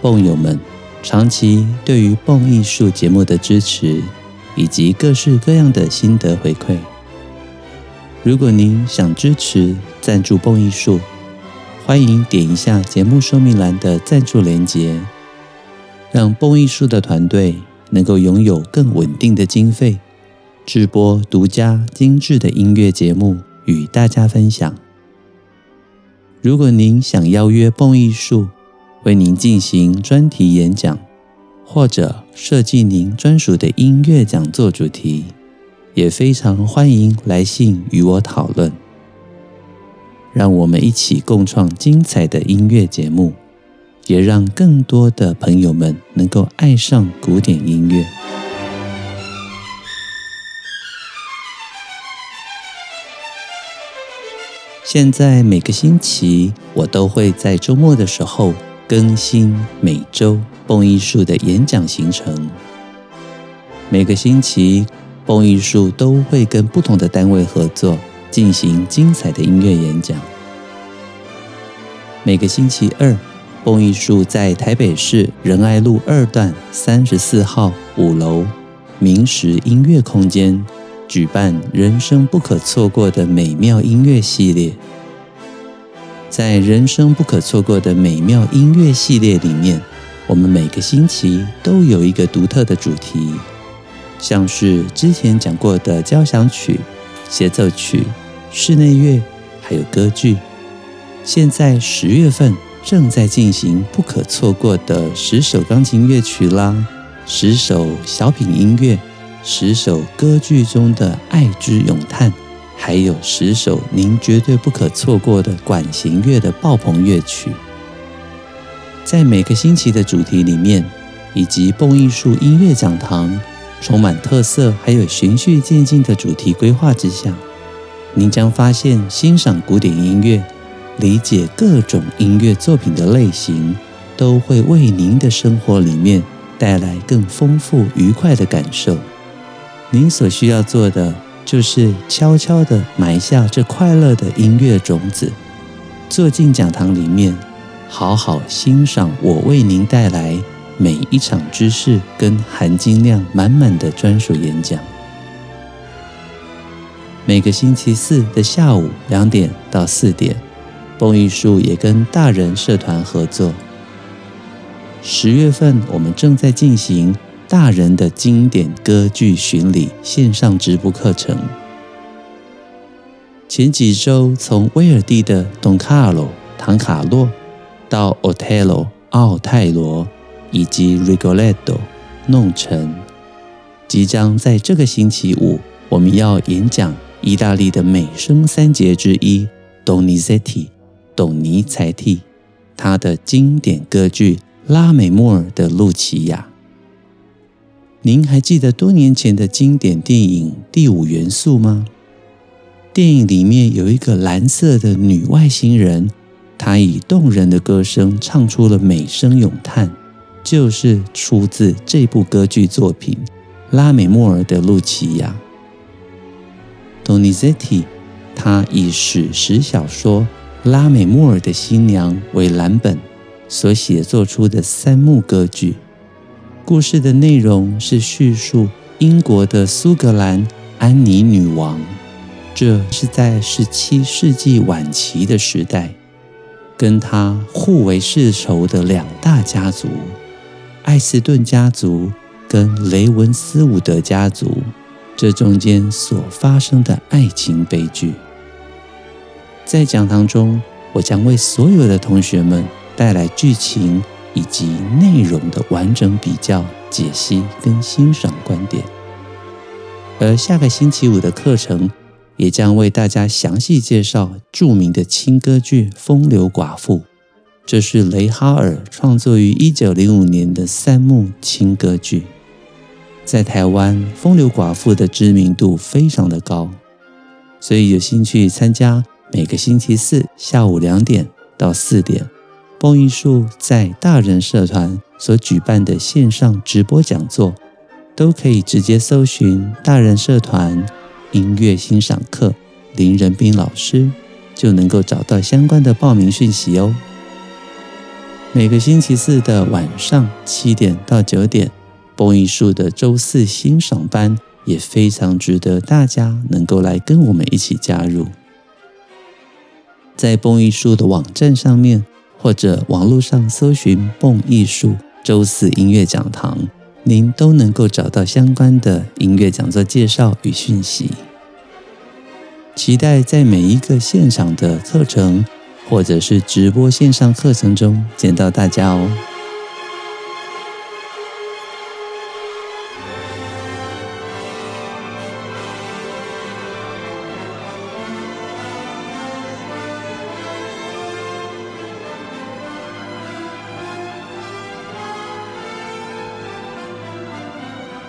蹦友们长期对于蹦艺术节目的支持，以及各式各样的心得回馈。如果您想支持赞助蹦艺术，欢迎点一下节目说明栏的赞助连结，让蹦艺术的团队能够拥有更稳定的经费，制播独家精致的音乐节目与大家分享。如果您想邀约蹦艺术为您进行专题演讲，或者设计您专属的音乐讲座主题，也非常欢迎来信与我讨论。让我们一起共创精彩的音乐节目，也让更多的朋友们能够爱上古典音乐。现在每个星期，我都会在周末的时候更新每周蹦艺术的演讲行程。每个星期，蹦艺术都会跟不同的单位合作，进行精彩的音乐演讲。每个星期二，蹦艺术在台北市仁爱路二段三十四号五楼明石音乐空间。举办人生不可错过的美妙音乐系列，在人生不可错过的美妙音乐系列里面，我们每个星期都有一个独特的主题，像是之前讲过的交响曲、协奏曲、室内乐，还有歌剧。现在十月份正在进行不可错过的十首钢琴乐曲啦，十首小品音乐。十首歌剧中的《爱之咏叹》，还有十首您绝对不可错过的管弦乐的爆棚乐曲，在每个星期的主题里面，以及蹦艺术音乐讲堂充满特色还有循序渐进的主题规划之下，您将发现欣赏古典音乐、理解各种音乐作品的类型，都会为您的生活里面带来更丰富愉快的感受。您所需要做的，就是悄悄地埋下这快乐的音乐种子，坐进讲堂里面，好好欣赏我为您带来每一场知识跟含金量满满的专属演讲。每个星期四的下午两点到四点，蹦艺术也跟大人社团合作。十月份我们正在进行。大人的经典歌剧巡礼线上直播课程，前几周从威尔第的《Don Carlo》唐卡洛到《Otello》奥泰罗以及《Rigoletto》弄臣，即将在这个星期五，我们要演讲意大利的美声三杰之一 Donizetti 董尼采蒂他的经典歌剧《拉美莫尔的露琪亚》。您还记得多年前的经典电影《第五元素》吗？电影里面有一个蓝色的女外星人，她以动人的歌声唱出了美声咏叹，就是出自这部歌剧作品《拉美莫尔的露琪亚》。Donizetti，他以史实小说《拉美莫尔的新娘》为蓝本所写作出的三幕歌剧。故事的内容是叙述英国的苏格兰安妮女王，这是在十七世纪晚期的时代，跟她互为世仇的两大家族——艾斯顿家族跟雷文斯伍德家族，这中间所发生的爱情悲剧。在讲堂中，我将为所有的同学们带来剧情。以及内容的完整比较、解析跟欣赏观点，而下个星期五的课程也将为大家详细介绍著名的轻歌剧《风流寡妇》，这是雷哈尔创作于一九零五年的三幕轻歌剧，在台湾《风流寡妇》的知名度非常的高，所以有兴趣参加每个星期四下午两点到四点，蹦艺术在大人社团所举办的线上直播讲座，都可以直接搜寻大人社团音乐欣赏课林仁斌老师，就能够找到相关的报名讯息哦。每个星期四的晚上七点到九点，蹦艺术的周四欣赏班也非常值得大家能够来跟我们一起加入。在蹦艺术的网站上面，或者网络上搜寻“蹦艺术周四音乐讲堂”，您都能够找到相关的音乐讲座介绍与讯息。期待在每一个现场的课程。或者是直播线上课程中见到大家哦。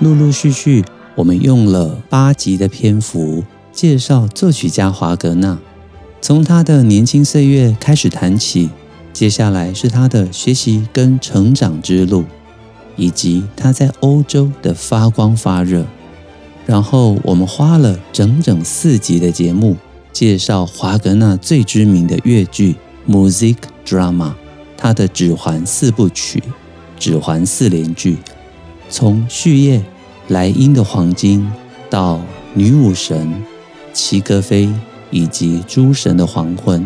陆陆续续，我们用了八集的篇幅介绍作曲家华格纳。从他的年轻岁月开始谈起，接下来是他的学习跟成长之路，以及他在欧洲的发光发热。然后我们花了整整四集的节目，介绍华格纳最知名的乐剧《music Drama》，他的指环四部曲、指环四连剧，从序夜莱茵的黄金到女武神齐格菲。以及诸神的黄昏，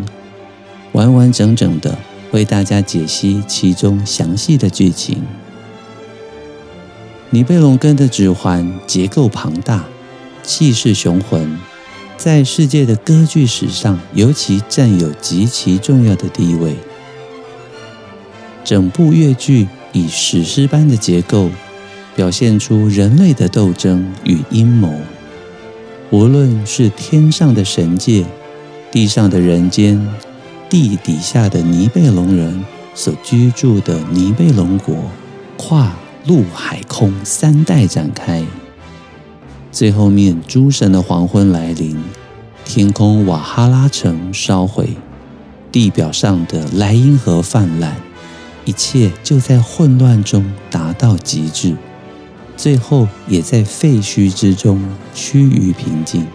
完完整整的为大家解析其中详细的剧情。尼贝龙根的指环结构庞大，气势雄浑，在世界的歌剧史上尤其占有极其重要的地位。整部乐剧以史诗般的结构，表现出人类的斗争与阴谋。无论是天上的神界，地上的人间，地底下的尼贝龙人所居住的尼贝龙国，跨陆海空三代展开。最后面诸神的黄昏来临，天空瓦哈拉城烧毁，地表上的莱茵河泛滥，一切就在混乱中达到极致。最后也在废墟之中趋于平静。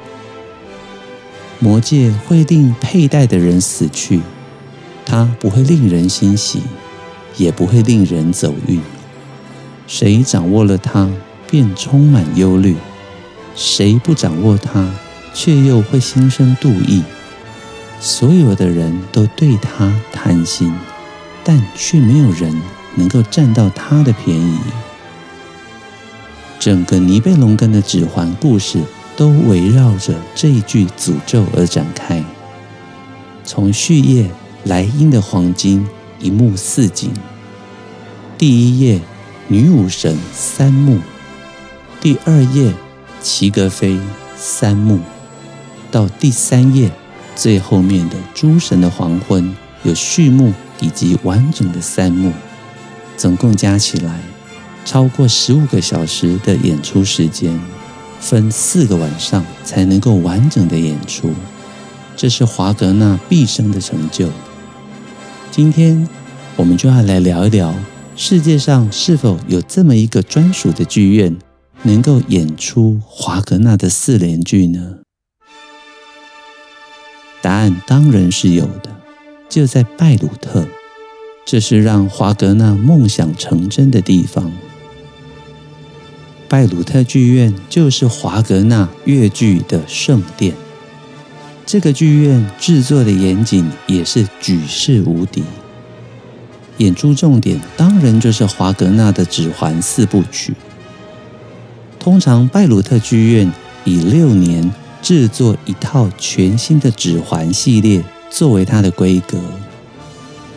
魔戒会令佩戴的人死去，它不会令人欣喜，也不会令人走运。谁掌握了它，便充满忧虑；谁不掌握它，却又会心生妒意。所有的人都对它贪心，但却没有人能够占到它的便宜。整个尼贝龙根的指环故事都围绕着这一句诅咒而展开。从序页莱茵的黄金一幕四景，第一页女武神三幕，第二页齐格飞三幕，到第三页最后面的诸神的黄昏有序幕以及完整的三幕，总共加起来。超过十五个小时的演出时间，分四个晚上才能够完整的演出，这是华格纳毕生的成就。今天我们就要来聊一聊，世界上是否有这么一个专属的剧院，能够演出华格纳的四连剧呢？答案当然是有的，就在拜鲁特，这是让华格纳梦想成真的地方。拜鲁特剧院就是华格纳越剧的圣殿。这个剧院制作的严谨，也是举世无敌。演出重点当然就是华格纳的《指环四部曲》。通常拜鲁特剧院以六年制作一套全新的《指环》系列作为它的规格。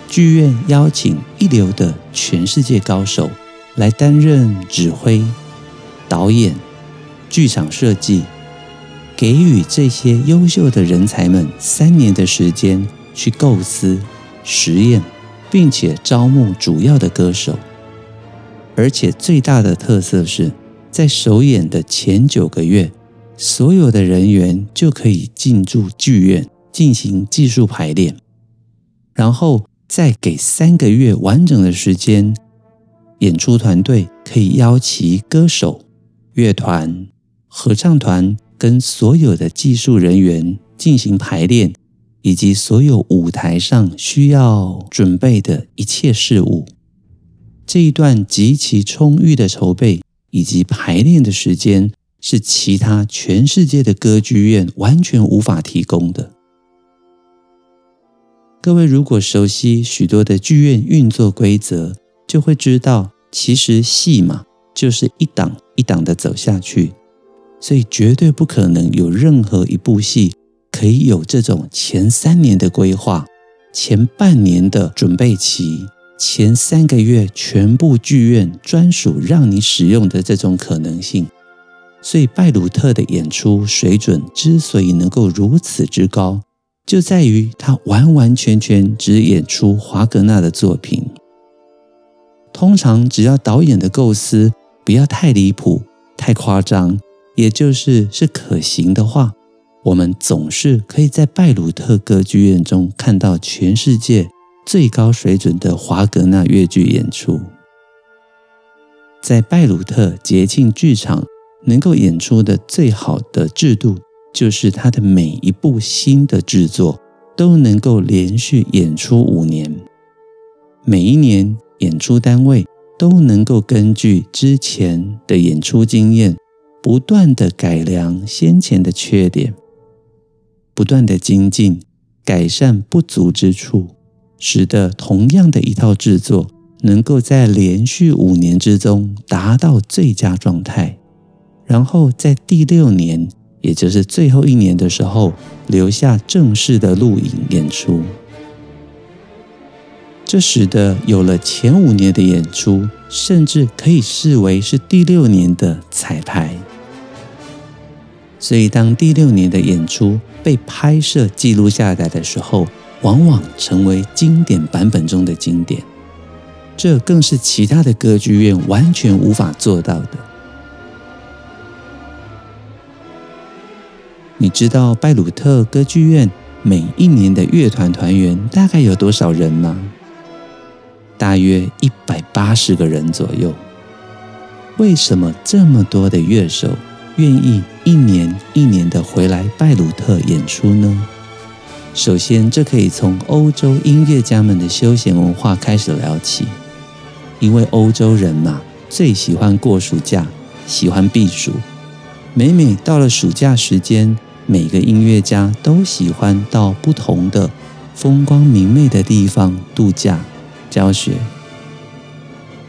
剧院邀请一流的全世界高手来担任指挥。导演、剧场设计，给予这些优秀的人才们三年的时间去构思、实验、并且招募主要的歌手。而且最大的特色是，在首演的前九个月，所有的人员就可以进驻剧院进行技术排练，然后再给三个月完整的时间，演出团队可以邀齐歌手、乐团、合唱团跟所有的技术人员进行排练，以及所有舞台上需要准备的一切事物。这一段极其充裕的筹备以及排练的时间，是其他全世界的歌剧院完全无法提供的。各位如果熟悉许多的剧院运作规则，就会知道，其实戏嘛，就是一档一档的走下去，所以绝对不可能有任何一部戏可以有这种前三年的规划，前半年的准备期。前三个月全部剧院专属让你使用的这种可能性，所以拜鲁特的演出水准之所以能够如此之高，就在于他完完全全只演出华格纳的作品。通常只要导演的构思不要太离谱、太夸张，也就是是可行的话，我们总是可以在拜鲁特歌剧院中看到全世界。最高水准的华格纳乐剧演出，在拜鲁特节庆剧场能够演出的最好的制度，就是他的每一部新的制作都能够连续演出五年，每一年演出单位都能够根据之前的演出经验，不断的改良先前的缺点，不断的精进，改善不足之处。使得同样的一套制作能够在连续五年之中达到最佳状态，然后在第六年，也就是最后一年的时候，留下正式的录影演出。这使得有了前五年的演出，甚至可以视为是第六年的彩排。所以，当第六年的演出被拍摄记录下来的时候，往往成为经典版本中的经典，这更是其他的歌剧院完全无法做到的。你知道拜鲁特歌剧院每一年的乐团团员大概有多少人吗？大约一百八十个人左右。为什么这么多的乐手愿意一年一年的回来拜鲁特演出呢？首先，这可以从欧洲音乐家们的休闲文化开始聊起，因为欧洲人嘛，最喜欢过暑假，喜欢避暑。每每到了暑假时间，每个音乐家都喜欢到不同的风光明媚的地方度假、教学，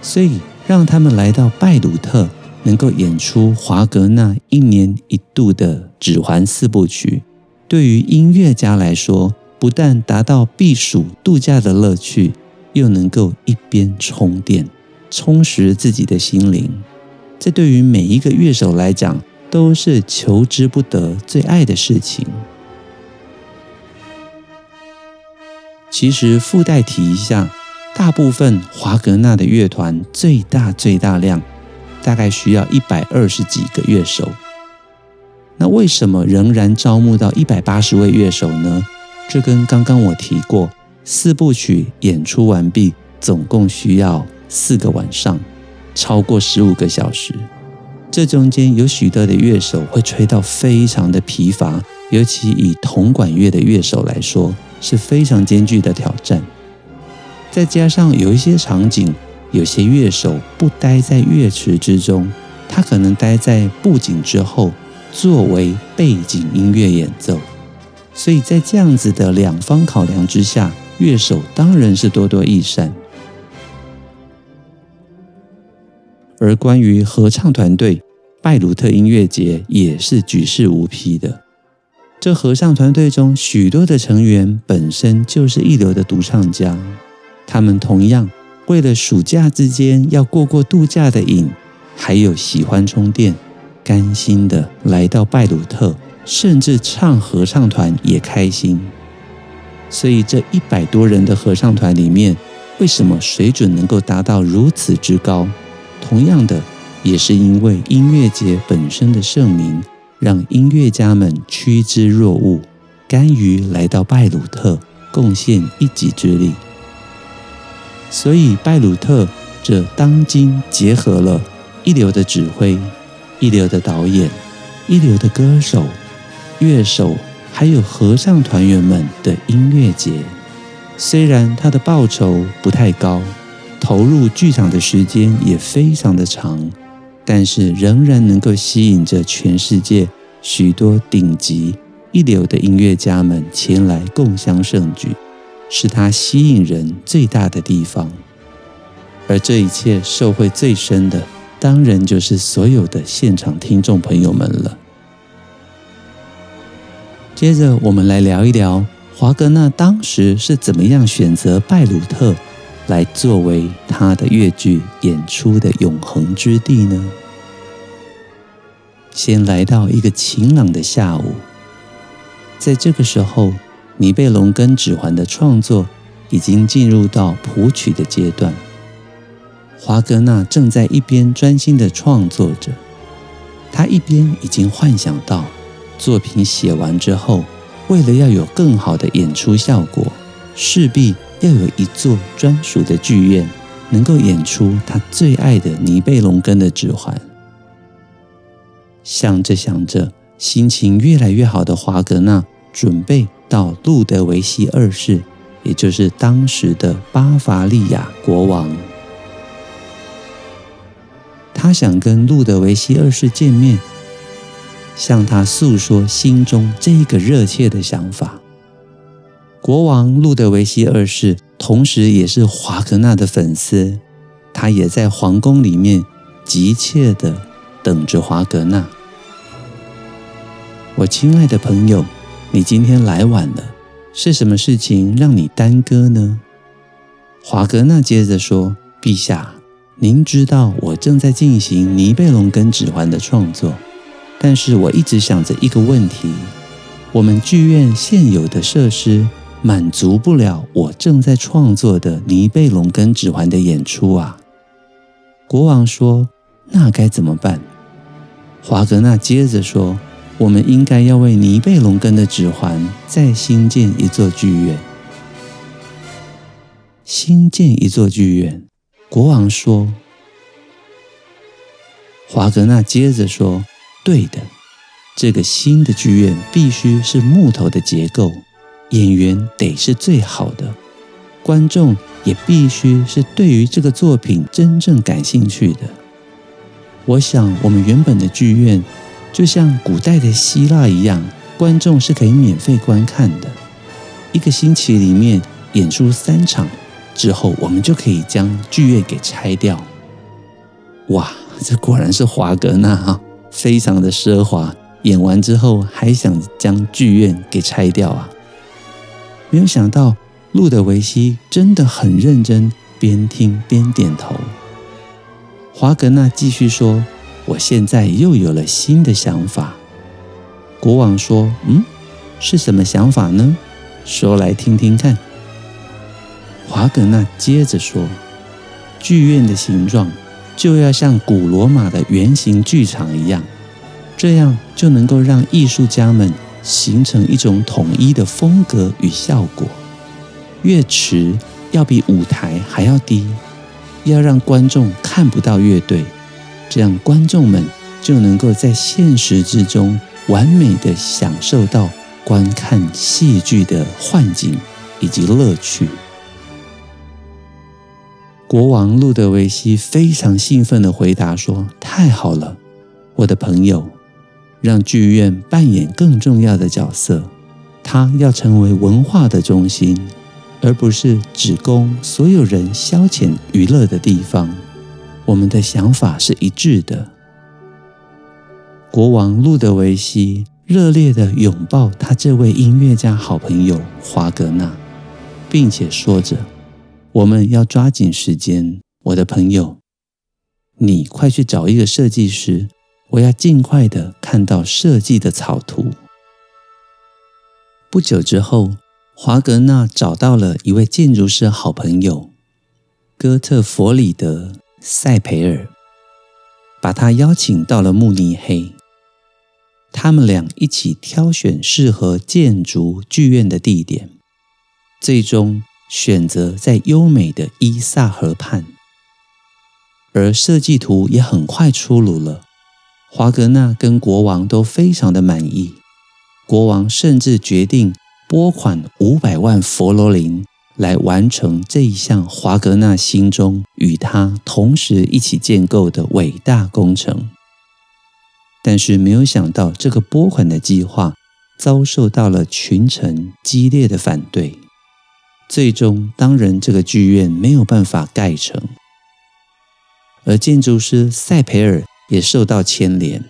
所以让他们来到拜鲁特，能够演出华格纳一年一度的《指环四部曲》。对于音乐家来说，不但达到避暑度假的乐趣，又能够一边充电，充实自己的心灵。这对于每一个乐手来讲，都是求之不得、最爱的事情。其实附带提一下，大部分华格纳的乐团最大最大量，大概需要一百二十几个乐手。那为什么仍然招募到一百八十位乐手呢？这跟刚刚我提过，四部曲演出完毕，总共需要四个晚上，超过十五个小时。这中间有许多的乐手会吹到非常的疲乏，尤其以铜管乐的乐手来说，是非常艰巨的挑战。再加上有一些场景，有些乐手不待在乐池之中，他可能待在布景之后。作为背景音乐演奏，所以在这样子的两方考量之下，乐手当然是多多益善。而关于合唱团队，拜鲁特音乐节也是举世无匹的。这合唱团队中许多的成员本身就是一流的独唱家，他们同样为了暑假之间要过过度假的瘾，还有喜欢充电。甘心的来到拜鲁特，甚至唱合唱团也开心。所以这一百多人的合唱团里面，为什么水准能够达到如此之高？同样的，也是因为音乐节本身的盛名，让音乐家们趋之若鹜，甘于来到拜鲁特贡献一己之力。所以，拜鲁特这当今结合了一流的指挥、一流的导演、一流的歌手、乐手，还有合唱团员们的音乐节。虽然他的报酬不太高，投入剧场的时间也非常的长，但是仍然能够吸引着全世界许多顶级一流的音乐家们前来共襄盛举。是他吸引人最大的地方，而这一切受惠最深的，当然就是所有的现场听众朋友们了。接着，我们来聊一聊华格纳当时是怎么样选择拜鲁特来作为他的越剧演出的永恒之地呢？先来到一个晴朗的下午，在这个时候。《尼贝龙根指环》的创作已经进入到谱曲的阶段，华格纳正在一边专心地创作着，他一边已经幻想到作品写完之后，为了要有更好的演出效果，势必要有一座专属的剧院，能够演出他最爱的《尼贝龙根的指环》。想着想着，心情越来越好的华格纳准备。到路德维希二世，也就是当时的巴伐利亚国王，他想跟路德维希二世见面，向他诉说心中这个热切的想法。国王路德维希二世同时也是华格纳的粉丝，他也在皇宫里面急切的等着华格纳。我亲爱的朋友。你今天来晚了，是什么事情让你耽搁呢？华格纳接着说：“陛下，您知道我正在进行《尼贝龙根指环》的创作，但是我一直想着一个问题：我们剧院现有的设施满足不了我正在创作的《尼贝龙根指环》的演出啊。”国王说：“那该怎么办？”华格纳接着说。我们应该要为尼贝龙根的指环再新建一座剧院。新建一座剧院，国王说。华格纳接着说：“对的，这个新的剧院必须是木头的结构，演员得是最好的，观众也必须是对于这个作品真正感兴趣的。我想，我们原本的剧院。”就像古代的希腊一样，观众是可以免费观看的。一个星期里面演出三场之后，我们就可以将剧院给拆掉。哇，这果然是华格纳啊，非常的奢华。演完之后还想将剧院给拆掉啊？没有想到路德维希真的很认真，边听边点头。华格纳继续说。我现在又有了新的想法。国王说：“嗯，是什么想法呢？说来听听看。”华格纳接着说：“剧院的形状就要像古罗马的圆形剧场一样，这样就能够让艺术家们形成一种统一的风格与效果。乐池要比舞台还要低，要让观众看不到乐队。”这样，观众们就能够在现实之中完美地享受到观看戏剧的幻境以及乐趣。国王路德维希非常兴奋地回答说：“太好了，我的朋友，让剧院扮演更重要的角色，它要成为文化的中心，而不是只供所有人消遣娱乐的地方。”我们的想法是一致的。国王路德维希热烈地拥抱他这位音乐家好朋友华格纳，并且说着：“我们要抓紧时间，我的朋友，你快去找一个设计师，我要尽快地看到设计的草图。”不久之后，华格纳找到了一位建筑师好朋友，哥特弗里德·塞培尔，把他邀请到了慕尼黑。他们俩一起挑选适合建筑剧院的地点，最终选择在优美的伊萨河畔。而设计图也很快出炉了，华格纳跟国王都非常的满意，国王甚至决定拨款五百万佛罗林来完成这一项华格纳心中与他同时一起建构的伟大工程。但是没有想到，这个拨款的计划遭受到了群臣激烈的反对，最终当然这个剧院没有办法盖成。而建筑师塞培尔也受到牵连，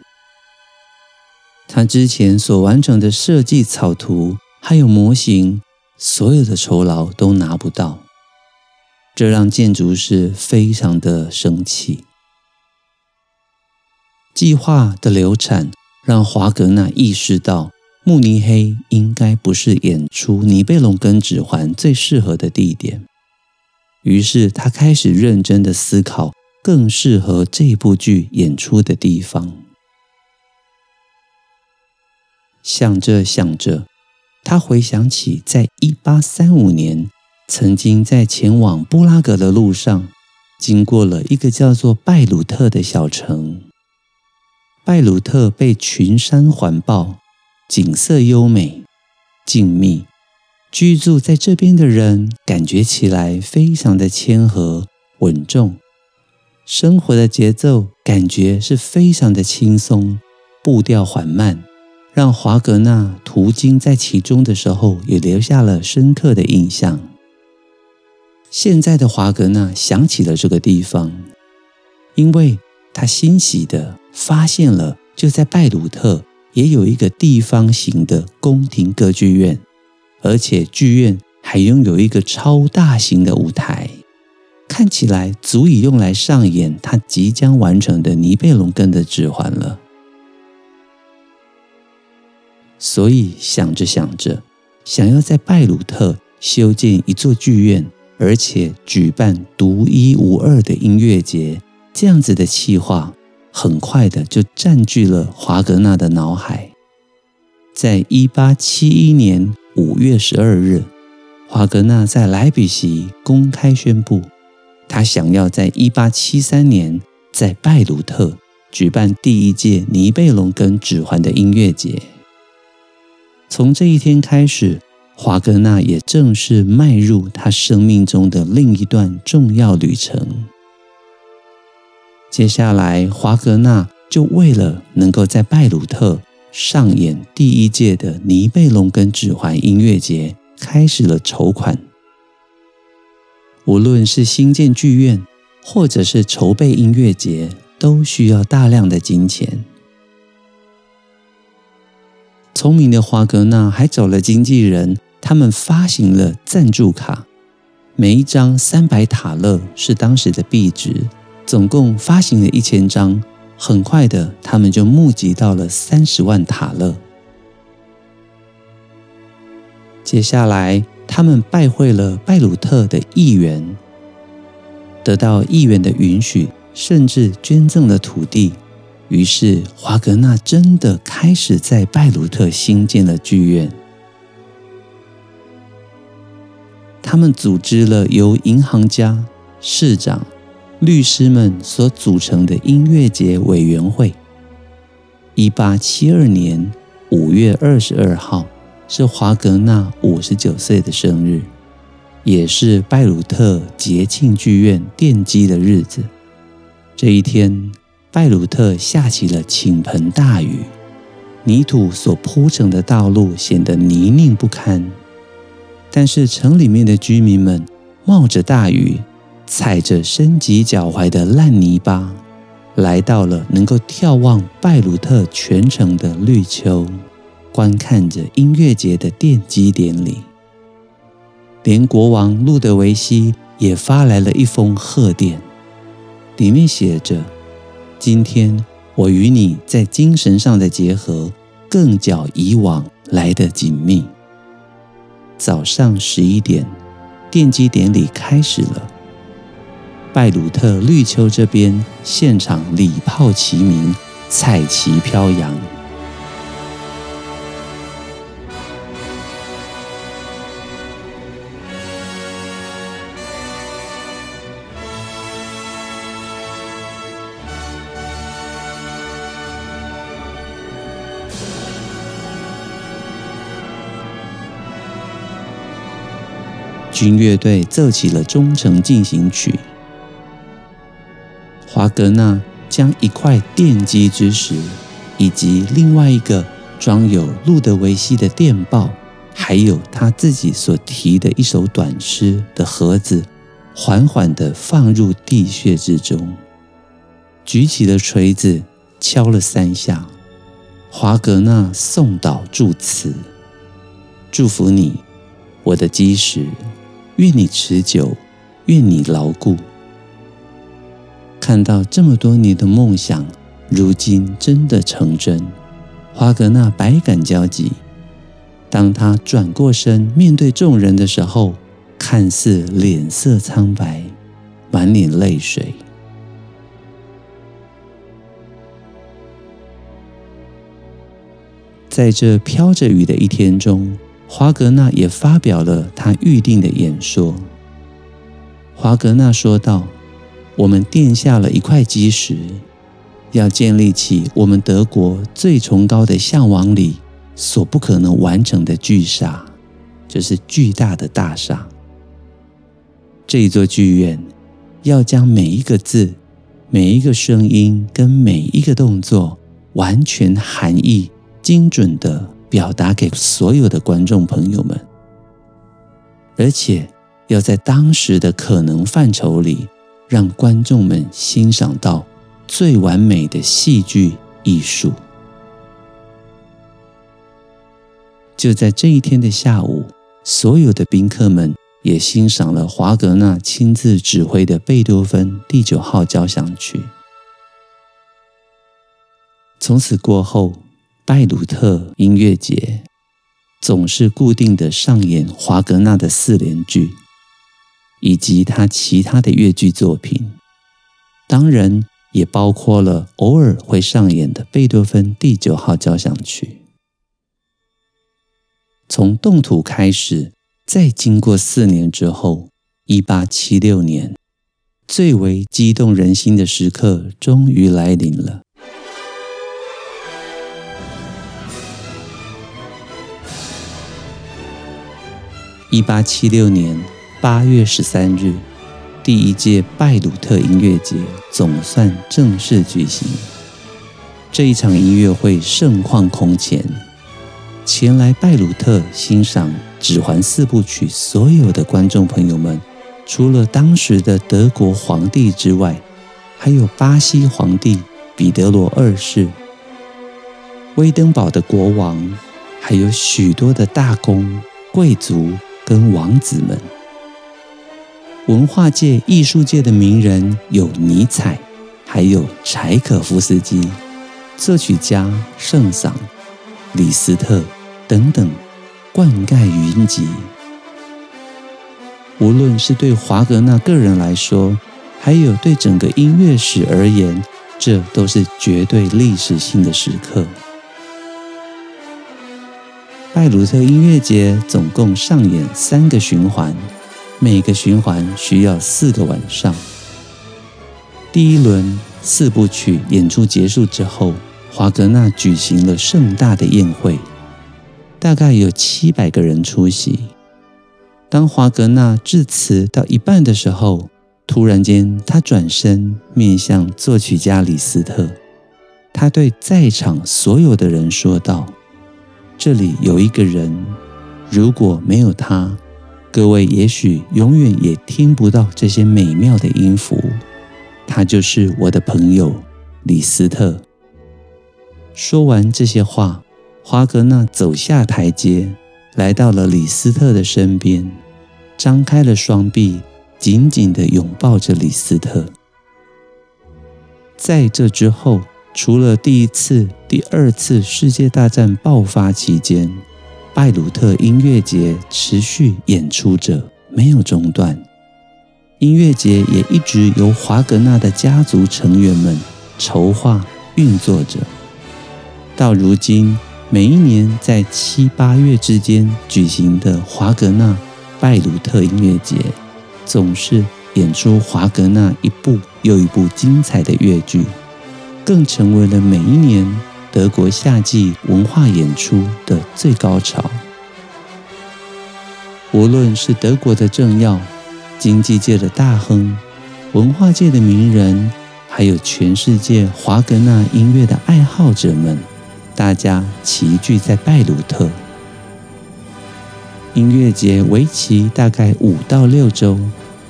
他之前所完成的设计草图还有模型，所有的酬劳都拿不到，这让建筑师非常的生气。计划的流产让华格纳意识到，慕尼黑应该不是演出《尼贝龙根指环》最适合的地点，于是他开始认真的思考。更适合这部剧演出的地方。想着想着，他回想起在一八三五年，曾经在前往布拉格的路上，经过了一个叫做拜鲁特的小城。拜鲁特被群山环抱，景色优美、静谧，居住在这边的人感觉起来非常的谦和、稳重。生活的节奏感觉是非常的轻松，步调缓慢，让华格纳途经在其中的时候也留下了深刻的印象。现在的华格纳想起了这个地方，因为他欣喜地发现了，就在拜鲁特也有一个地方型的宫廷歌剧院，而且剧院还拥有一个超大型的舞台。看起来足以用来上演他即将完成的尼贝龙根的指环了。所以想着想着，想要在拜鲁特修建一座剧院，而且举办独一无二的音乐节，这样子的计划，很快的就占据了华格纳的脑海。在一八七一年五月十二日，华格纳在莱比锡公开宣布。他想要在一八七三年在拜鲁特举办第一届尼贝龙根指环的音乐节。从这一天开始，华格纳也正式迈入他生命中的另一段重要旅程。接下来，华格纳就为了能够在拜鲁特上演第一届的尼贝龙根指环音乐节，开始了筹款。无论是新建剧院，或者是筹备音乐节，都需要大量的金钱。聪明的华格纳还找了经纪人，他们发行了赞助卡，每一张三百塔勒是当时的币值，总共发行了一千张。很快的，他们就募集到了三十万塔勒。接下来。他们拜会了拜鲁特的议员，得到议员的允许，甚至捐赠了土地。于是，华格纳真的开始在拜鲁特新建了剧院。他们组织了由银行家、市长、律师们所组成的音乐节委员会。一八七二年五月二十二号。是华格纳五十九岁的生日，也是拜鲁特节庆剧院奠基的日子。这一天，拜鲁特下起了倾盆大雨，泥土所铺成的道路显得泥泞不堪。但是城里面的居民们冒着大雨，踩着深及脚踝的烂泥巴，来到了能够眺望拜鲁特全城的绿丘。观看着音乐节的奠基典礼，连国王路德维希也发来了一封贺电，里面写着：“今天我与你在精神上的结合更较以往来得紧密。”早上十一点，奠基典礼开始了。拜鲁特绿丘这边现场礼炮齐鸣，彩旗飘扬。军乐队奏起了忠诚进行曲。华格纳将一块奠基之石，以及另外一个装有路德维希的电报，还有他自己所题的一首短诗的盒子，缓缓地放入地穴之中，举起了锤子，敲了三下。华格纳诵祷祝词：“祝福你，我的基石。”愿你持久，愿你牢固。看到这么多年的梦想，如今真的成真，华格纳百感交集。当他转过身面对众人的时候，看似脸色苍白，满脸泪水。在这飘着雨的一天中。华格纳也发表了他预定的演说。华格纳说道：“我们奠下了一块基石，要建立起我们德国最崇高的向往里所不可能完成的巨厦，就是巨大的大厦。这一座剧院要将每一个字、每一个声音跟每一个动作，完全含义精准的。”表达给所有的观众朋友们，而且要在当时的可能范畴里，让观众们欣赏到最完美的戏剧艺术。就在这一天的下午，所有的宾客们也欣赏了华格纳亲自指挥的贝多芬第九号交响曲。从此过后。拜鲁特音乐节总是固定的上演华格纳的四连剧，以及他其他的乐剧作品，当然也包括了偶尔会上演的贝多芬第九号交响曲。从动土开始，再经过四年之后，一八七六年，最为激动人心的时刻终于来临了。一八七六年八月十三日，第一届拜鲁特音乐节总算正式举行。这一场音乐会盛况空前，前来拜鲁特欣赏《指环四部曲》所有的观众朋友们，除了当时的德国皇帝之外，还有巴西皇帝彼得罗二世、威登堡的国王，还有许多的大公贵族。跟王子们，文化界、艺术界的名人有尼采，还有柴可夫斯基，作曲家圣桑、李斯特等等，灌溉云集。无论是对华格纳个人来说，还有对整个音乐史而言，这都是绝对历史性的时刻。拜鲁特音乐节总共上演三个循环，每个循环需要四个晚上。第一轮四部曲演出结束之后，华格纳举行了盛大的宴会，大概有七百个人出席。当华格纳致辞到一半的时候，突然间他转身面向作曲家李斯特，他对在场所有的人说道。这里有一个人，如果没有他，各位也许永远也听不到这些美妙的音符。他就是我的朋友李斯特。说完这些话，华格纳走下台阶，来到了李斯特的身边，张开了双臂，紧紧地拥抱着李斯特。在这之后。除了第一次、第二次世界大战爆发期间，拜鲁特音乐节持续演出着，没有中断，音乐节也一直由华格纳的家族成员们筹划运作着。到如今，每一年在七八月之间举行的华格纳拜鲁特音乐节，总是演出华格纳一部又一部精彩的乐剧，更成为了每一年德国夏季文化演出的最高潮。无论是德国的政要、经济界的大亨、文化界的名人，还有全世界华格纳音乐的爱好者们，大家齐聚在拜鲁特。音乐节为期大概五到六周，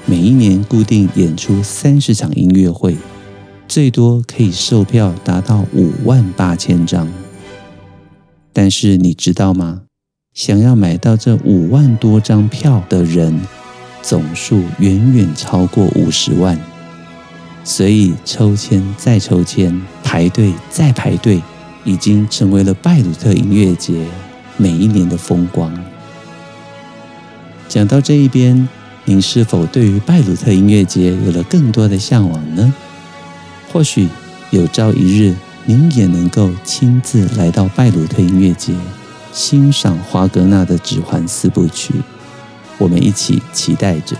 每一年固定演出三十场音乐会，最多可以售票达到五万八千张。但是你知道吗？想要买到这五万多张票的人总数远远超过五十万，所以抽签再抽签，排队再排队，已经成为了拜鲁特音乐节每一年的风光。讲到这一边，您是否对于拜鲁特音乐节有了更多的向往呢？或许有朝一日，您也能够亲自来到拜鲁特音乐节。欣赏华格纳的《指环四部曲》，我们一起期待着。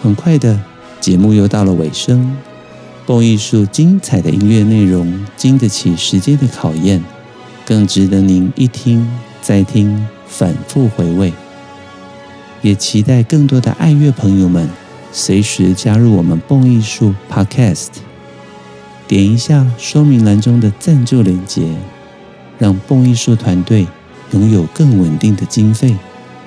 很快的，节目又到了尾声。蹦艺术精彩的音乐内容，经得起时间的考验，更值得您一听再听，反复回味。也期待更多的爱乐朋友们随时加入我们蹦艺术 Podcast，点一下说明栏中的赞助链接。让蹦艺术团队拥有更稳定的经费，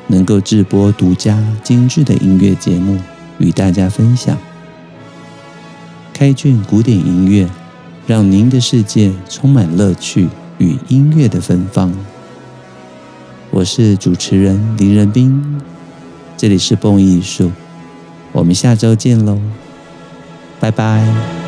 能够制播独家精致的音乐节目与大家分享。开卷古典音乐，让您的世界充满乐趣与音乐的芬芳。我是主持人林仁斌，这里是蹦艺术，我们下周见喽，拜拜。